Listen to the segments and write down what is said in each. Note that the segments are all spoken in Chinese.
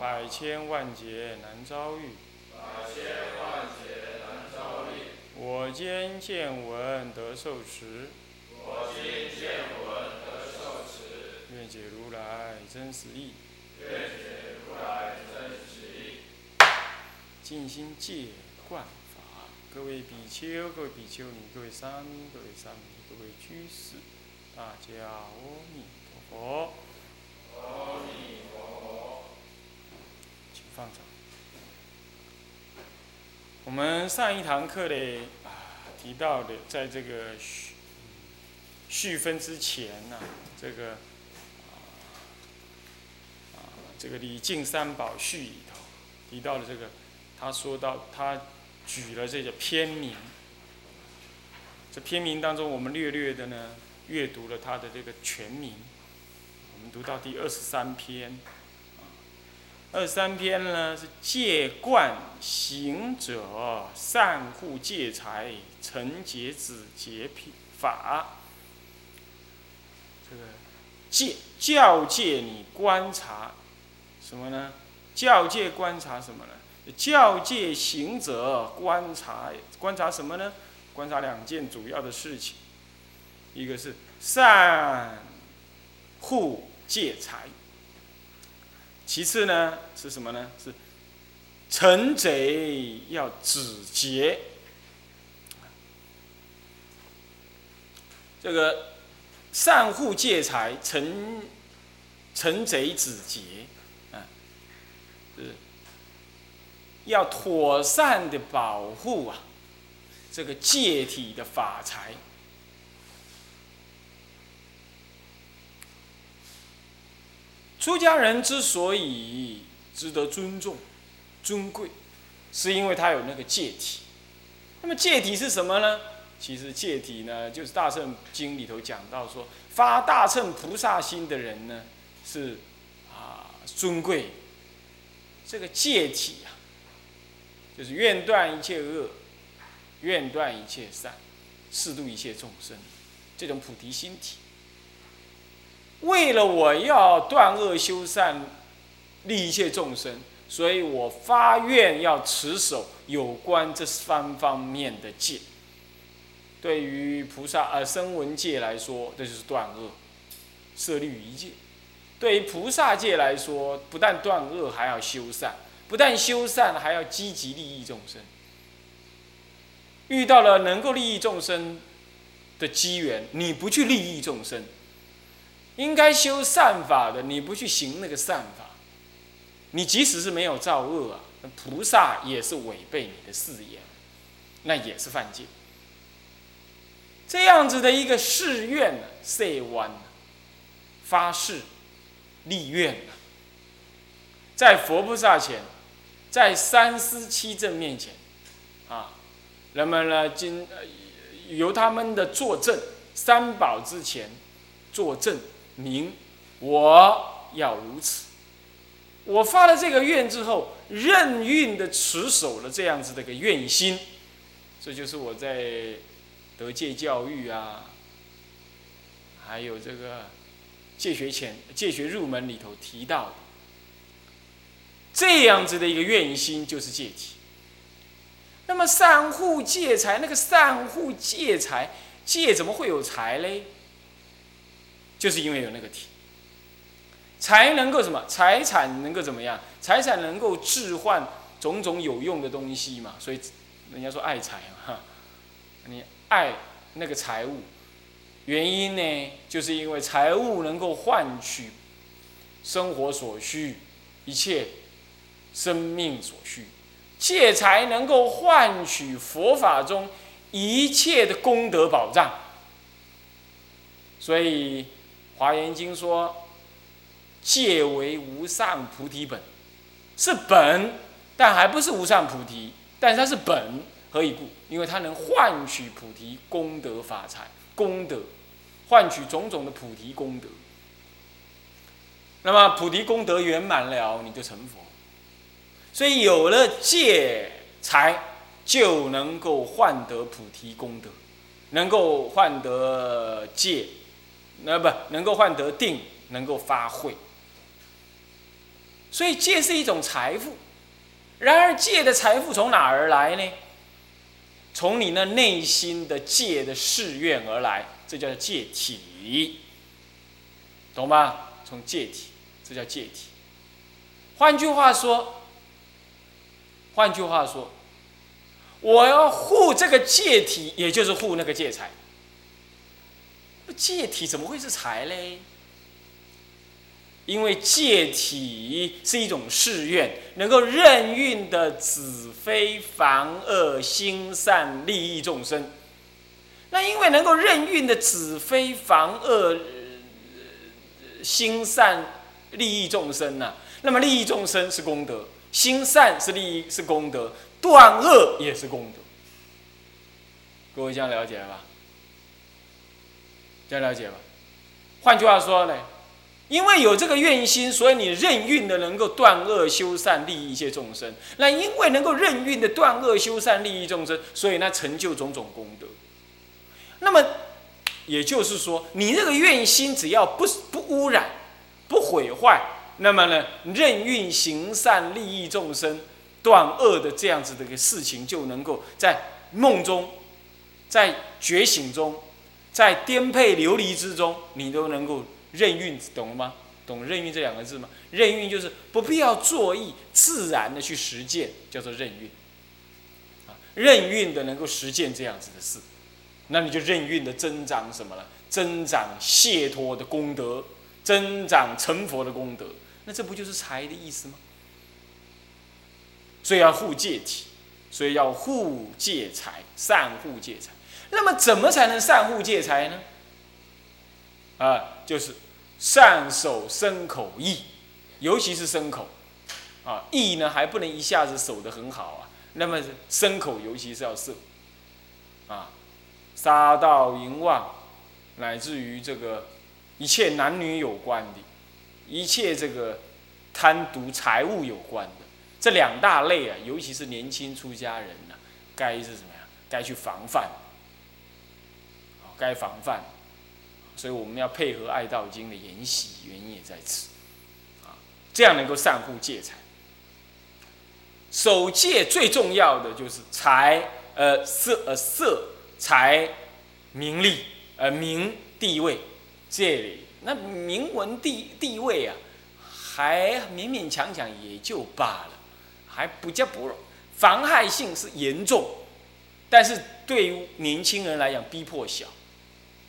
百千万劫难遭遇。百千万劫难遭遇我今见闻得受持。我今见闻得受持愿解如来真实义。愿解如来真实义静心戒观法，各位比丘、各位比丘尼、各位沙弥、各位沙弥、各位居士，大家阿弥陀佛。阿弥放掌。我们上一堂课呢，啊，提到的，在这个序序分之前呢、这个啊，这个李靖三宝序里头提到的这个，他说到他举了这个篇名，这篇名当中，我们略略的呢阅读了他的这个全名，我们读到第二十三篇。二三篇呢是戒观行者善护戒财成劫止劫品法。这个戒教戒你观察什么呢？教戒观察什么呢？教戒行者观察观察什么呢？观察两件主要的事情，一个是善护戒财。其次呢是什么呢？是成贼要止劫。这个善护戒财，成成贼止劫，啊，是要妥善的保护啊，这个戒体的法财。出家人之所以值得尊重、尊贵，是因为他有那个戒体。那么戒体是什么呢？其实戒体呢，就是《大乘经》里头讲到说，发大乘菩萨心的人呢，是啊尊贵。这个戒体啊，就是愿断一切恶，愿断一切善，适度一切众生，这种菩提心体。为了我要断恶修善，利一切众生，所以我发愿要持守有关这三方面的戒。对于菩萨呃声闻戒来说，这就是断恶，设立于一戒；对于菩萨戒来说，不但断恶，还要修善；不但修善，还要积极利益众生。遇到了能够利益众生的机缘，你不去利益众生。应该修善法的，你不去行那个善法，你即使是没有造恶啊，菩萨也是违背你的誓言，那也是犯戒。这样子的一个誓愿呢，誓愿发誓立愿在佛菩萨前，在三思七正面前，啊，人们呢，今由他们的作证，三宝之前作证。明，我要如此。我发了这个愿之后，任运的持守了这样子的一个愿心，这就是我在得戒教育啊，还有这个戒学前、戒学入门里头提到的，这样子的一个愿心就是戒体。那么善护戒财，那个善护戒财，戒怎么会有财嘞？就是因为有那个体，才能够什么？财产能够怎么样？财产能够置换种种有用的东西嘛。所以人家说爱财嘛，你爱那个财物，原因呢，就是因为财物能够换取生活所需，一切生命所需，借财能够换取佛法中一切的功德保障，所以。华严经说：“戒为无上菩提本。”是本，但还不是无上菩提，但是它是本，何以故？因为它能换取菩提功德法财功德，换取种种的菩提功德。那么菩提功德圆满了，你就成佛。所以有了戒财，就能够换得菩提功德，能够换得戒，那不能够换得定，能够发慧。所以戒是一种财富。然而戒的财富从哪而来呢？从你那内心的戒的誓愿而来，这叫戒体，懂吗？从戒体，这叫戒体。换句话说，换句话说，我要护这个戒体，也就是护那个戒财。戒体怎么会是财嘞？因为戒体是一种誓愿，能够任运的子非防恶心善利益众生。那因为能够任运的子非防恶心善利益众生呐，那么利益众生是功德，心善是利益是功德，断恶也是功德。各位这样了解了吧？这样了解吧？换句话说呢？因为有这个愿心，所以你任运的能够断恶修善，利益一切众生。那因为能够任运的断恶修善，利益众生，所以那成就种种功德。那么也就是说，你这个愿心只要不不污染、不毁坏，那么呢，任运行善，利益众生，断恶的这样子的一个事情，就能够在梦中、在觉醒中、在颠沛流离之中，你都能够。任运，懂了吗？懂任运这两个字吗？任运就是不必要作意，自然的去实践，叫做任运。啊，任运的能够实践这样子的事，那你就任运的增长什么了？增长解脱的功德，增长成佛的功德。那这不就是财的意思吗？所以要护戒体，所以要护戒财，善护戒财。那么怎么才能善护戒财呢？啊，就是善守身口意，尤其是身口，啊，意呢还不能一下子守得很好啊。那么身口尤其是要摄，啊，杀盗淫妄，乃至于这个一切男女有关的，一切这个贪渎财物有关的这两大类啊，尤其是年轻出家人呐，该是什么呀？该去防范，该防范。所以我们要配合《爱道经》的研习，原因也在此，啊，这样能够善护戒财。守戒最重要的就是财，呃，色，呃，色，财，名利，呃，名地位，这里那名闻地地位啊，还勉勉强强也就罢了，还不叫不妨害性是严重，但是对于年轻人来讲，逼迫小。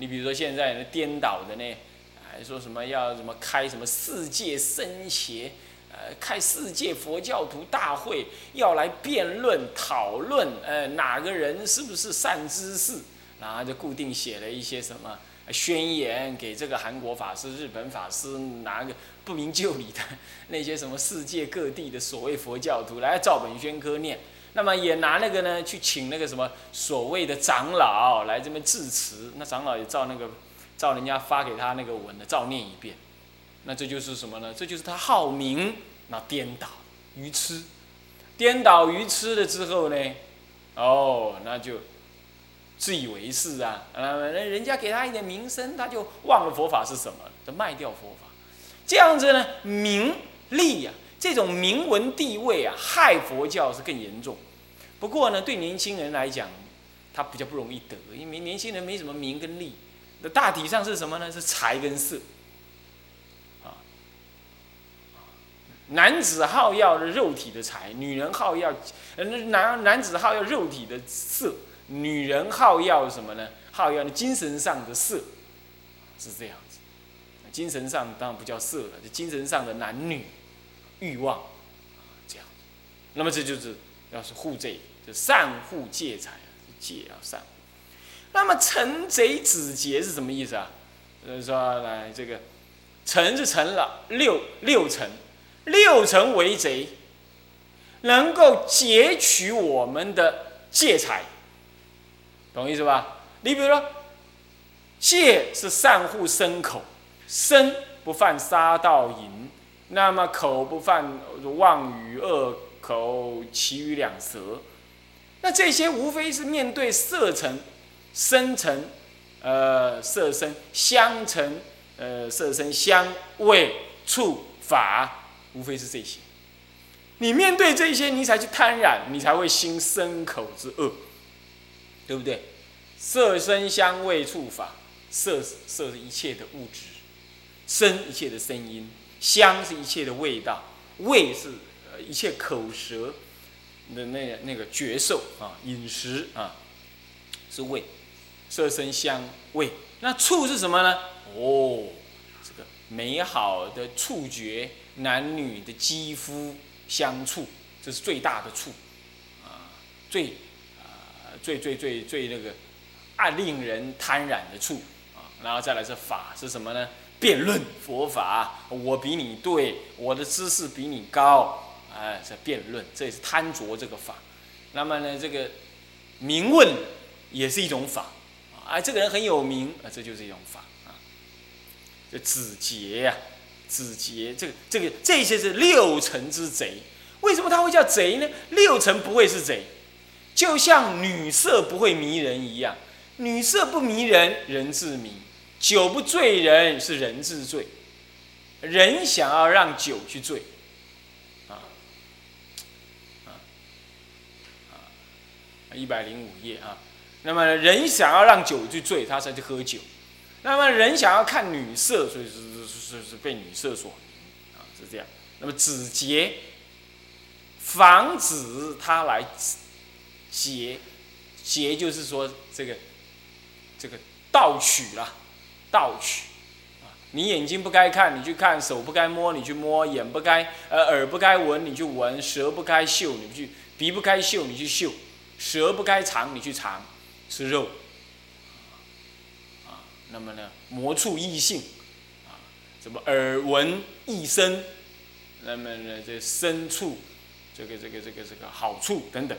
你比如说现在那颠倒的呢，还说什么要什么开什么世界僧邪，呃，开世界佛教徒大会，要来辩论讨论，呃，哪个人是不是善知识，然后就固定写了一些什么宣言给这个韩国法师、日本法师，拿个不明就里的那些什么世界各地的所谓佛教徒来照本宣科念。那么也拿那个呢，去请那个什么所谓的长老来这边致辞，那长老也照那个，照人家发给他那个文的照念一遍，那这就是什么呢？这就是他好名，那颠倒愚痴，颠倒愚痴了之后呢，哦，那就自以为是啊，呃，人家给他一点名声，他就忘了佛法是什么，就卖掉佛法，这样子呢，名利呀。这种名闻地位啊，害佛教是更严重。不过呢，对年轻人来讲，他比较不容易得，因为年轻人没什么名跟利，那大体上是什么呢？是财跟色。啊，男子好要肉体的财，女人好要，男男子好要肉体的色，女人好要什么呢？好要精神上的色，是这样子。精神上当然不叫色了，就精神上的男女。欲望，这样，那么这就是要是护这，就善护戒财，戒要善。那么成贼止劫是什么意思啊？就是说来这个，成是成了六六成，六成为贼，能够截取我们的戒财，懂意思吧？你比如说，戒是善护身口，身不犯杀盗淫，那么口不犯妄语恶口，其余两舌，那这些无非是面对色尘、声尘、呃色身、香尘、呃色身、香味、触、法，无非是这些。你面对这些，你才去贪染，你才会心生口之恶，对不对？色声香味触法，色色是一切的物质，声一切的声音，香是一切的味道，味是呃一切口舌的那那个觉受啊，饮食啊是味，色声香味，那触是什么呢？哦，这个美好的触觉，男女的肌肤。相处，这是最大的触，啊，最啊最最最最那个爱令人贪染的触啊，然后再来是法是什么呢？辩论佛法，我比你对，我的知识比你高，哎，这辩论，这也是贪着这个法。那么呢，这个名问也是一种法，啊，这个人很有名，啊，这就是一种法啊。这子杰呀。子杰，这个这个这些是六尘之贼。为什么他会叫贼呢？六尘不会是贼，就像女色不会迷人一样，女色不迷人，人自迷；酒不醉人，是人自醉。人想要让酒去醉，啊啊啊！一百零五页啊。那么人想要让酒去醉，他才去喝酒。那么人想要看女色，所以是。是是是被女色所迷啊，是这样。那么止劫，防止他来劫，劫就是说这个这个盗取了，盗取。你眼睛不该看，你去看；手不该摸，你去摸；眼不该呃耳不该闻，你去闻；舌不该嗅，你去鼻不该嗅，你去嗅；舌不该尝，你去尝，吃肉啊。那么呢，魔触异性。啊什么耳闻一声，那么呢，这深处，这个这个这个这个好处等等，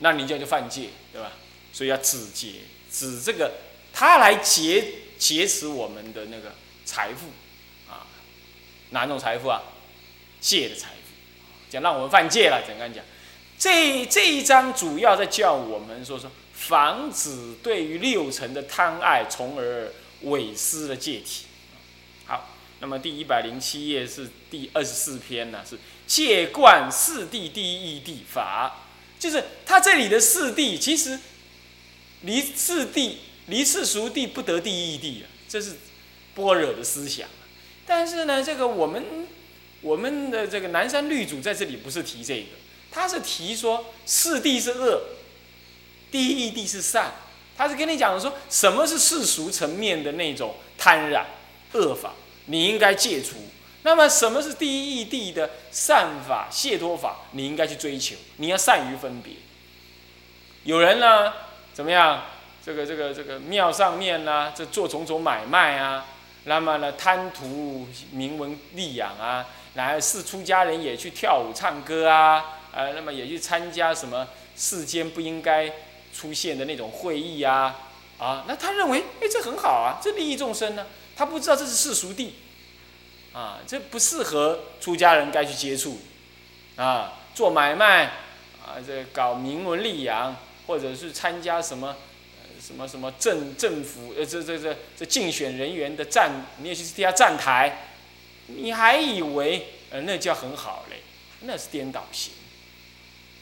那你叫就犯戒，对吧？所以要止劫，止这个他来劫劫持我们的那个财富啊，哪种财富啊？戒的财富，讲让我们犯戒了。怎样讲？这这一章主要在叫我们说说，防止对于六尘的贪爱，从而违失了戒体。好那么第一百零七页是第二十四篇呢，是戒观四谛第一谛法，就是他这里的四谛，其实离四谛离世俗谛不得第一义谛啊，这是般若的思想。但是呢，这个我们我们的这个南山律主在这里不是提这个，他是提说四谛是恶，第一义谛是善，他是跟你讲说什么是世俗层面的那种贪染恶法。你应该戒除。那么，什么是第一义谛的善法、解脱法？你应该去追求。你要善于分别。有人呢，怎么样？这个、这个、这个庙上面呢，这做种种买卖啊。那么呢，贪图名闻利养啊。来是出家人也去跳舞唱歌啊。呃，那么也去参加什么世间不应该出现的那种会议啊。啊，那他认为，哎，这很好啊，这利益众生呢。他不知道这是世俗地，啊，这不适合出家人该去接触，啊，做买卖，啊，这搞名闻利养，或者是参加什么，什么什么政政府，呃，这这这这竞选人员的站，你也去替他站台，你还以为呃那叫很好嘞？那是颠倒型，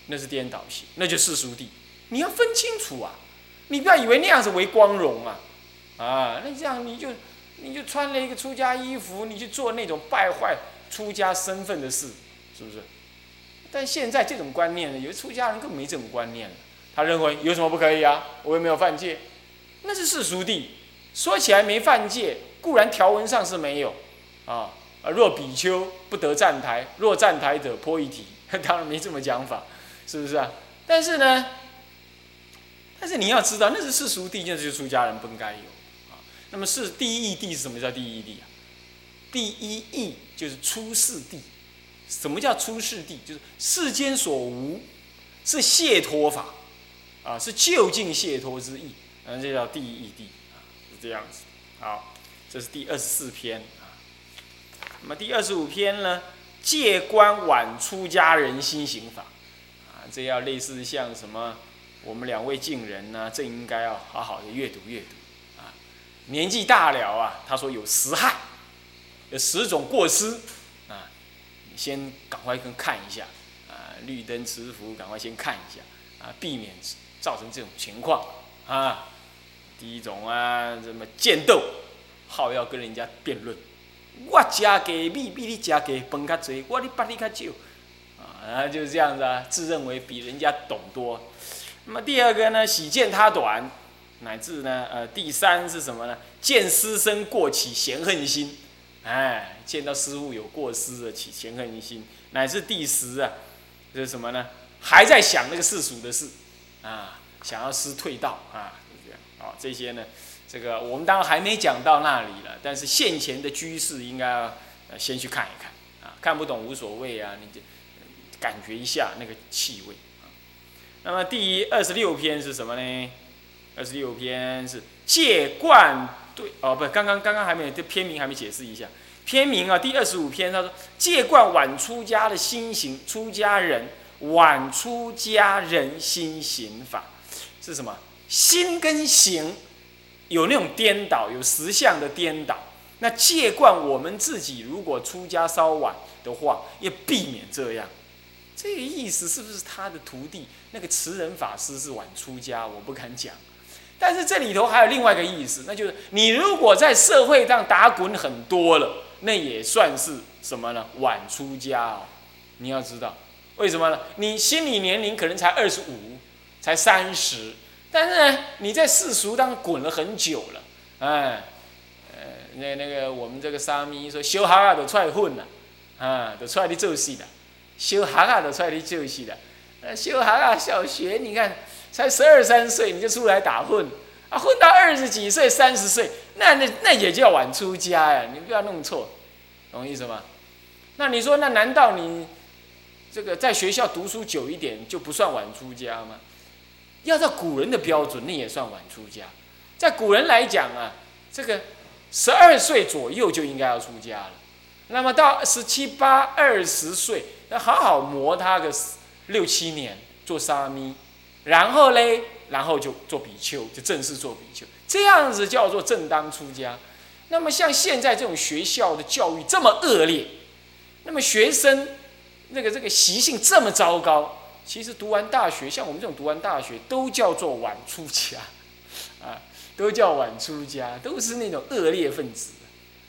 那是颠倒型，那就世俗地，你要分清楚啊，你不要以为那样子为光荣啊，啊，那这样你就。你就穿了一个出家衣服，你去做那种败坏出家身份的事，是不是？但现在这种观念呢，有的出家人更没这种观念了。他认为有什么不可以啊？我又没有犯戒，那是世俗地。说起来没犯戒，固然条文上是没有啊。若比丘不得站台，若站台者破一体，当然没这么讲法，是不是啊？但是呢，但是你要知道，那是世俗地，那就是出家人不应该有啊。那么是第一义谛是什么叫第一义啊？第一义就是出世谛，什么叫出世谛？就是世间所无，是解脱法，啊，是就近解脱之意，嗯，这叫第一义谛啊，是这样子。好，这是第二十四篇啊。那么第二十五篇呢？戒观晚出家人心行法，啊，这要类似像什么？我们两位敬人呢，这应该要好好的阅读阅读啊。年纪大了啊，他说有十害，有十种过失啊，你先赶快跟看一下啊，绿灯持福，赶快先看一下啊，避免造成这种情况啊。第一种啊，什么剑斗，好要跟人家辩论，我加给米比你加给分较多，我你把你较少啊，就是这样子啊，自认为比人家懂多。那么第二个呢，喜见他短。乃至呢，呃，第三是什么呢？见师生过起嫌恨心，哎，见到师傅有过失的起嫌恨心。乃至第十啊，这是什么呢？还在想那个世俗的事，啊，想要师退道啊，是这样。哦，这些呢，这个我们当然还没讲到那里了，但是现前的居士应该呃先去看一看啊，看不懂无所谓啊，你就感觉一下那个气味。那么第二十六篇是什么呢？二十六篇是戒观对哦，不，刚刚刚刚还没有，这篇名还没解释一下。篇名啊，第二十五篇他说戒冠晚出家的心行，出家人晚出家人心行法是什么？心跟行有那种颠倒，有实相的颠倒。那戒观我们自己如果出家稍晚的话，要避免这样。这个意思是不是他的徒弟那个慈人法师是晚出家？我不敢讲。但是这里头还有另外一个意思，那就是你如果在社会上打滚很多了，那也算是什么呢？晚出家哦。你要知道，为什么呢？你心理年龄可能才二十五，才三十，但是呢，你在世俗当滚了很久了，哎，呃，那那个我们这个沙弥说，修哈啊都出来混了，啊，都出来的做戏的，修哈啊都出来的做戏的，呃，修哈啊小学你看。才十二三岁你就出来打混啊，混到二十几岁、三十岁，那那那也叫晚出家呀！你不要弄错，懂意思吗？那你说，那难道你这个在学校读书久一点就不算晚出家吗？要照古人的标准，那也算晚出家。在古人来讲啊，这个十二岁左右就应该要出家了。那么到十七八、二十岁，那好好磨他个六七年做沙弥。然后嘞，然后就做比丘，就正式做比丘，这样子叫做正当出家。那么像现在这种学校的教育这么恶劣，那么学生那个这个习性这么糟糕，其实读完大学，像我们这种读完大学都叫做晚出家，啊，都叫晚出家，都是那种恶劣分子。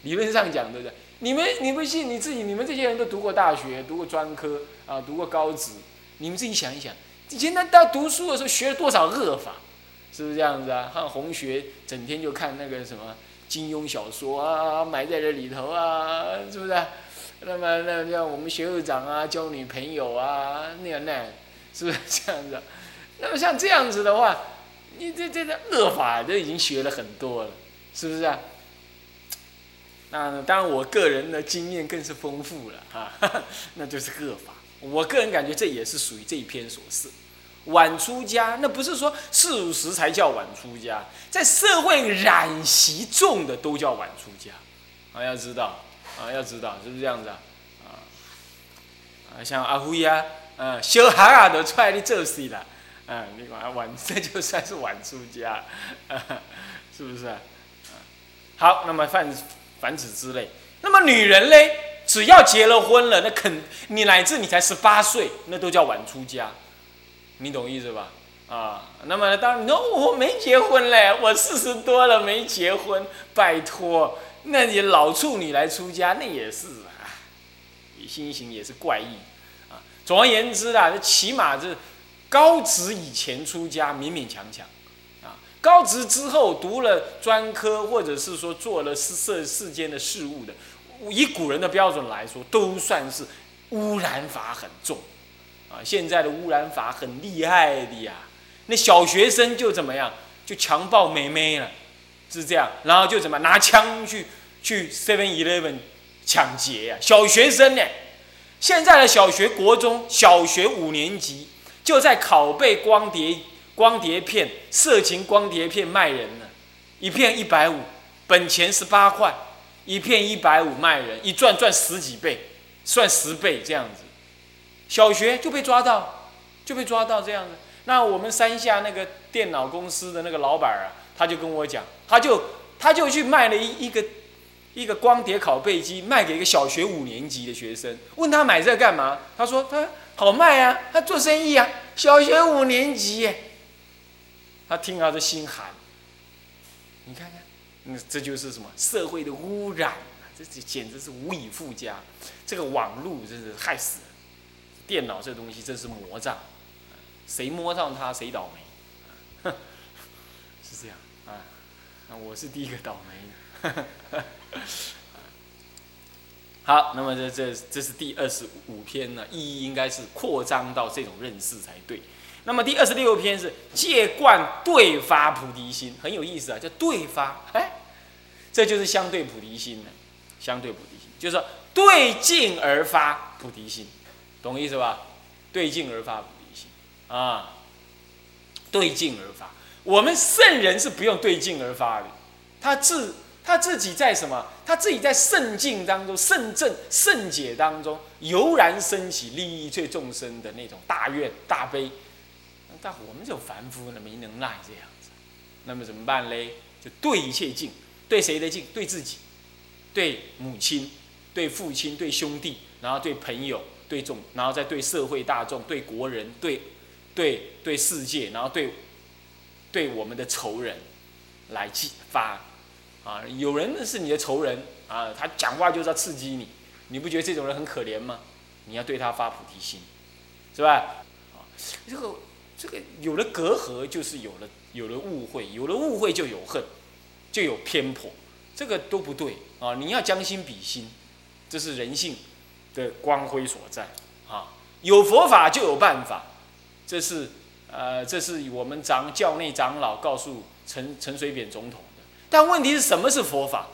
理论上讲，对不对？你们你不信你自己，你们这些人都读过大学，读过专科啊，读过高职，你们自己想一想。以前他到读书的时候学了多少恶法，是不是这样子啊？像红学整天就看那个什么金庸小说啊，埋在这里头啊，是不是？那么那像我们学会长啊，交女朋友啊，那样那样，是不是这样子？那么像这样子的话，你这这个恶法都已经学了很多了，是不是啊？那当然，我个人的经验更是丰富了啊，那就是恶法。我个人感觉这也是属于这一篇所示。晚出家，那不是说四五十才叫晚出家，在社会染习重的都叫晚出家，啊，要知道，啊，要知道，是不是这样子啊？啊，像阿辉呀，啊，小哈啊都出来你做事了，啊，你看晚，这就算是晚出家，是不是啊？好，那么泛泛指之类，那么女人嘞，只要结了婚了，那肯你乃至你才十八岁，那都叫晚出家。你懂意思吧？啊，那么当然，喏，我没结婚嘞，我四十多了没结婚，拜托，那你老处女来出家，那也是啊，心情也是怪异啊。总而言之啦，这起码是高职以前出家勉勉强强啊，高职之后读了专科，或者是说做了世世世间的事物的，以古人的标准来说，都算是污染法很重。啊，现在的污染法很厉害的呀，那小学生就怎么样，就强暴妹妹了，是这样，然后就怎么拿枪去去 Seven Eleven 抢劫呀，小学生呢，现在的小学、国中小学五年级就在拷贝光碟、光碟片、色情光碟片卖人了，一片一百五，本钱十八块，一片一百五卖人，一赚赚十几倍，算十倍这样子。小学就被抓到，就被抓到这样子。那我们山下那个电脑公司的那个老板啊，他就跟我讲，他就他就去卖了一一个。一个光碟拷贝机卖给一个小学五年级的学生，问他买这干嘛？他说他好卖啊，他做生意啊。小学五年级，他听他的心寒。你看看，那这就是什么社会的污染啊！这这简直是无以复加。这个网络真是害死人，电脑这东西真是魔障，谁摸上它谁倒霉，哼，我是第一个倒霉的。好，那么这这这是第二十五篇呢，意义应该是扩张到这种认识才对。那么第二十六篇是借观对发菩提心，很有意思啊，叫对发，哎，这就是相对菩提心了。相对菩提心就是说对境而发菩提心，懂意思吧？对境而发菩提心啊，对境而发。我们圣人是不用对境而发的，他自。他自己在什么？他自己在圣境当中、圣正、圣解当中，油然升起利益最众生的那种大愿大悲。但我们这种凡夫呢，没能耐这样子。那么怎么办嘞？就对一切镜，对谁的镜？对自己，对母亲，对父亲，对兄弟，然后对朋友，对众，然后再对社会大众，对国人，对对对世界，然后对对我们的仇人来激发。啊，有人是你的仇人啊，他讲话就是要刺激你，你不觉得这种人很可怜吗？你要对他发菩提心，是吧？啊，这个这个有了隔阂，就是有了有了误会，有了误会就有恨，就有偏颇，这个都不对啊！你要将心比心，这是人性的光辉所在啊！有佛法就有办法，这是呃，这是我们长教内长老告诉陈陈水扁总统的。但问题是什么是佛法？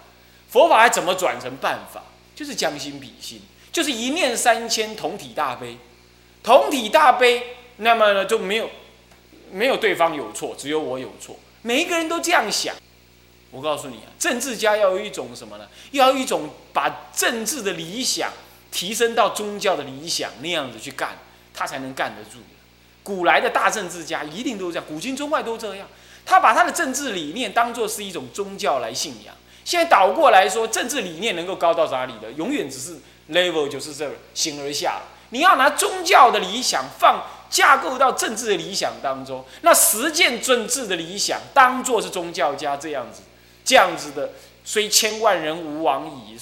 佛法还怎么转成办法？就是将心比心，就是一念三千，同体大悲，同体大悲，那么呢就没有没有对方有错，只有我有错。每一个人都这样想。我告诉你啊，政治家要有一种什么呢？要有一种把政治的理想提升到宗教的理想那样子去干，他才能干得住。古来的大政治家一定都是这样，古今中外都这样。他把他的政治理念当做是一种宗教来信仰。现在倒过来说，政治理念能够高到哪里的？永远只是 level 就是这形而下。你要拿宗教的理想放架构到政治的理想当中，那实践政治的理想当做是宗教家这样子，这样子的，虽千万人吾往矣，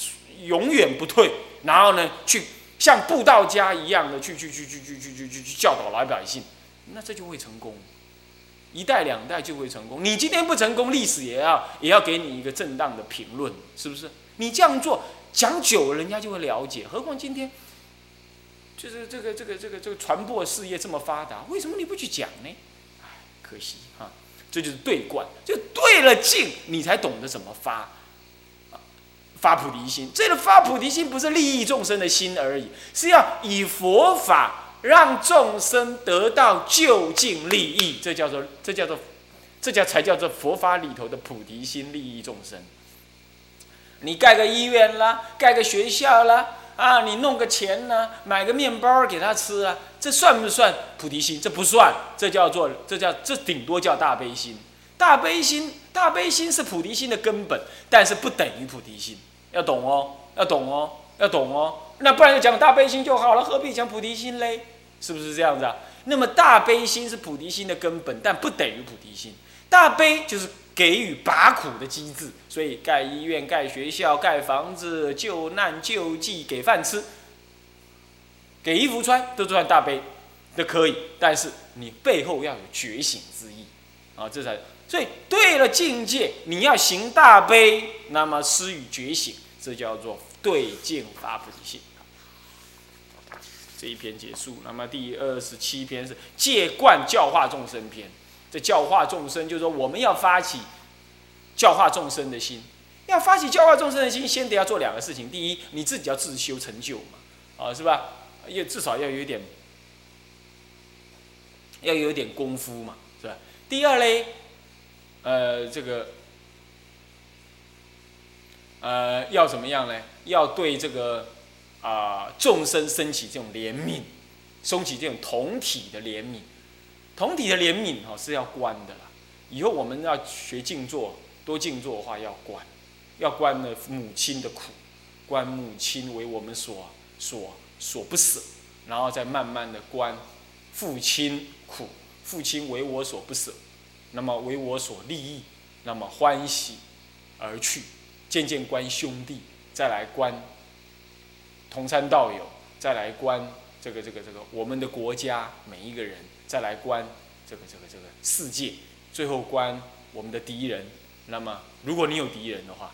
永远不退。然后呢，去像布道家一样的去去去去去去去去教导老百姓，那这就会成功。一代两代就会成功。你今天不成功，历史也要也要给你一个正当的评论，是不是？你这样做讲久了，人家就会了解。何况今天就是这个这个这个这个传播事业这么发达，为什么你不去讲呢？唉，可惜啊，这就是对观，就对了境，你才懂得怎么发发菩提心。这个发菩提心不是利益众生的心而已，是要以佛法。让众生得到就近利益，这叫做这叫做这叫才叫做佛法里头的菩提心，利益众生。你盖个医院啦，盖个学校啦，啊，你弄个钱呢，买个面包给他吃啊，这算不算菩提心？这不算，这叫做这叫这顶多叫大悲心。大悲心，大悲心是菩提心的根本，但是不等于菩提心，要懂哦，要懂哦，要懂哦。那不然就讲大悲心就好了，何必讲菩提心嘞？是不是这样子啊？那么大悲心是菩提心的根本，但不等于菩提心。大悲就是给予拔苦的机制，所以盖医院、盖学校、盖房子、救难救济、给饭吃、给衣服穿，都算大悲，都可以。但是你背后要有觉醒之意啊，这才所以对了境界，你要行大悲，那么施与觉醒，这叫做对境发菩提心。这一篇结束，那么第二十七篇是借观教化众生篇。这教化众生，就是说我们要发起教化众生的心。要发起教化众生的心，先得要做两个事情：第一，你自己要自修成就嘛，啊，是吧？也至少要有点，要有点功夫嘛，是吧？第二嘞，呃，这个，呃，要怎么样呢？要对这个啊众生升起这种怜悯，升起这种同体的怜悯，同体的怜悯哈是要观的啦。以后我们要学静坐，多静坐的话要观，要观呢母亲的苦，观母亲为我们所所所不舍，然后再慢慢的观父亲苦，父亲为我所不舍，那么为我所利益，那么欢喜而去，渐渐观兄弟，再来观从山到友，再来观这个这个这个我们的国家每一个人，再来观这个这个这个世界。最后观我们的敌人，那么如果你有敌人的话，